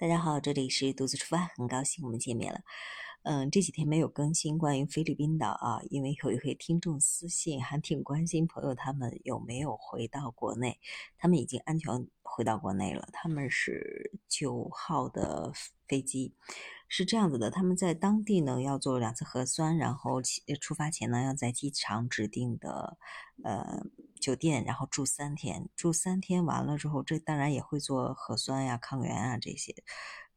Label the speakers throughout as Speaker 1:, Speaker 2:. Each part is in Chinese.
Speaker 1: 大家好，这里是独自出发，很高兴我们见面了。嗯，这几天没有更新关于菲律宾的啊，因为有一位听众私信还挺关心朋友他们有没有回到国内，他们已经安全回到国内了。他们是九号的飞机，是这样子的，他们在当地呢要做两次核酸，然后出发前呢要在机场指定的呃酒店，然后住三天，住三天完了之后，这当然也会做核酸呀、抗原啊这些。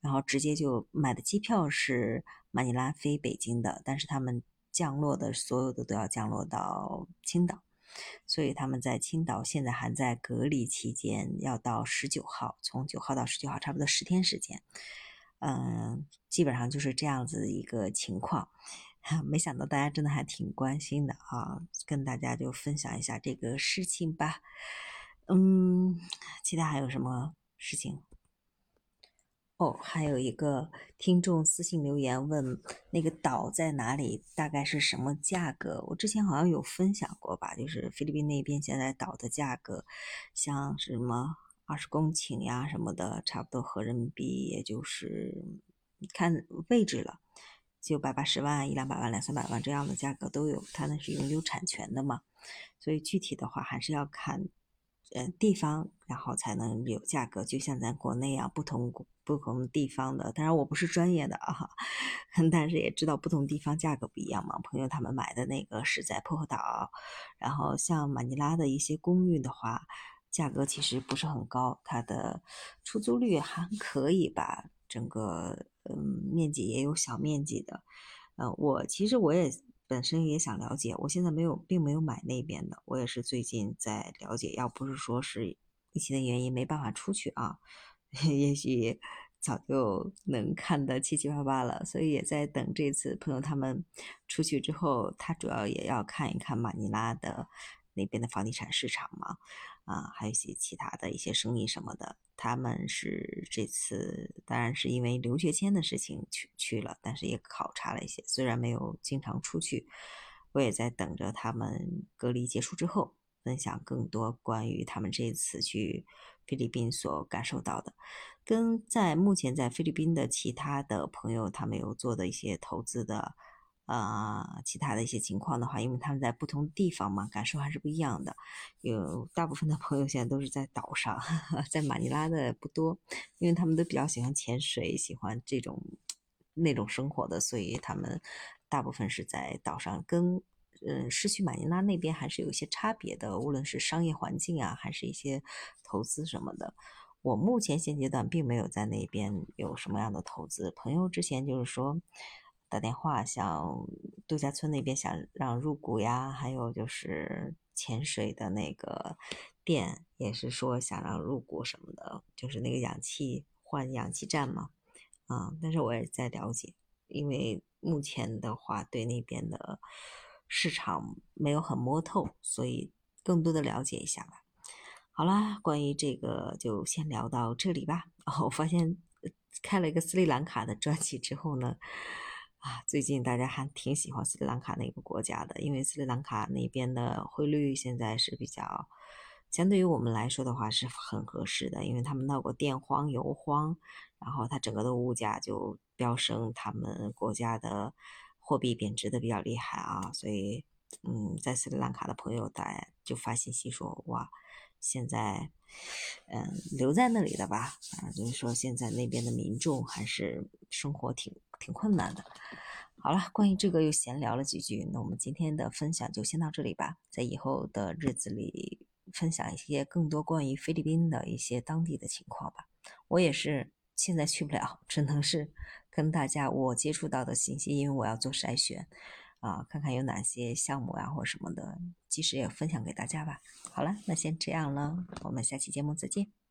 Speaker 1: 然后直接就买的机票是马尼拉飞北京的，但是他们降落的所有的都要降落到青岛，所以他们在青岛现在还在隔离期间，要到十九号，从九号到十九号差不多十天时间，嗯，基本上就是这样子一个情况。没想到大家真的还挺关心的啊，跟大家就分享一下这个事情吧。嗯，其他还有什么事情？哦，还有一个听众私信留言问那个岛在哪里，大概是什么价格？我之前好像有分享过吧，就是菲律宾那边现在岛的价格，像什么二十公顷呀什么的，差不多合人民币也就是看位置了，九百八十万、一两百万、两三百万这样的价格都有，它那是永久产权的嘛，所以具体的话还是要看。呃，地方，然后才能有价格，就像咱国内啊，不同不同地方的，当然我不是专业的啊，但是也知道不同地方价格不一样嘛。朋友他们买的那个是在薄荷岛，然后像马尼拉的一些公寓的话，价格其实不是很高，它的出租率还可以吧，整个嗯面积也有小面积的，呃，我其实我也。本身也想了解，我现在没有，并没有买那边的。我也是最近在了解，要不是说是疫情的原因没办法出去啊，也许早就能看得七七八八了。所以也在等这次朋友他们出去之后，他主要也要看一看马尼拉的。那边的房地产市场嘛，啊，还有一些其他的一些生意什么的，他们是这次当然是因为留学签的事情去去了，但是也考察了一些，虽然没有经常出去，我也在等着他们隔离结束之后，分享更多关于他们这次去菲律宾所感受到的，跟在目前在菲律宾的其他的朋友他们有做的一些投资的。啊，其他的一些情况的话，因为他们在不同地方嘛，感受还是不一样的。有大部分的朋友现在都是在岛上，在马尼拉的不多，因为他们都比较喜欢潜水，喜欢这种那种生活的，所以他们大部分是在岛上。跟嗯，市区马尼拉那边还是有一些差别的，无论是商业环境啊，还是一些投资什么的。我目前现阶段并没有在那边有什么样的投资。朋友之前就是说。打电话，想度假村那边想让入股呀，还有就是潜水的那个店，也是说想让入股什么的，就是那个氧气换氧气站嘛，啊，但是我也在了解，因为目前的话对那边的市场没有很摸透，所以更多的了解一下吧。好啦，关于这个就先聊到这里吧。哦，我发现开了一个斯里兰卡的专辑之后呢。啊，最近大家还挺喜欢斯里兰卡那个国家的，因为斯里兰卡那边的汇率现在是比较，相对于我们来说的话是很合适的，因为他们闹过电荒、油荒，然后它整个的物价就飙升，他们国家的货币贬值的比较厉害啊，所以，嗯，在斯里兰卡的朋友大家就发信息说，哇，现在，嗯，留在那里的吧，啊，就是说现在那边的民众还是生活挺。挺困难的。好了，关于这个又闲聊了几句，那我们今天的分享就先到这里吧。在以后的日子里，分享一些更多关于菲律宾的一些当地的情况吧。我也是现在去不了，只能是跟大家我接触到的信息，因为我要做筛选啊，看看有哪些项目啊或什么的，及时也分享给大家吧。好了，那先这样了，我们下期节目再见。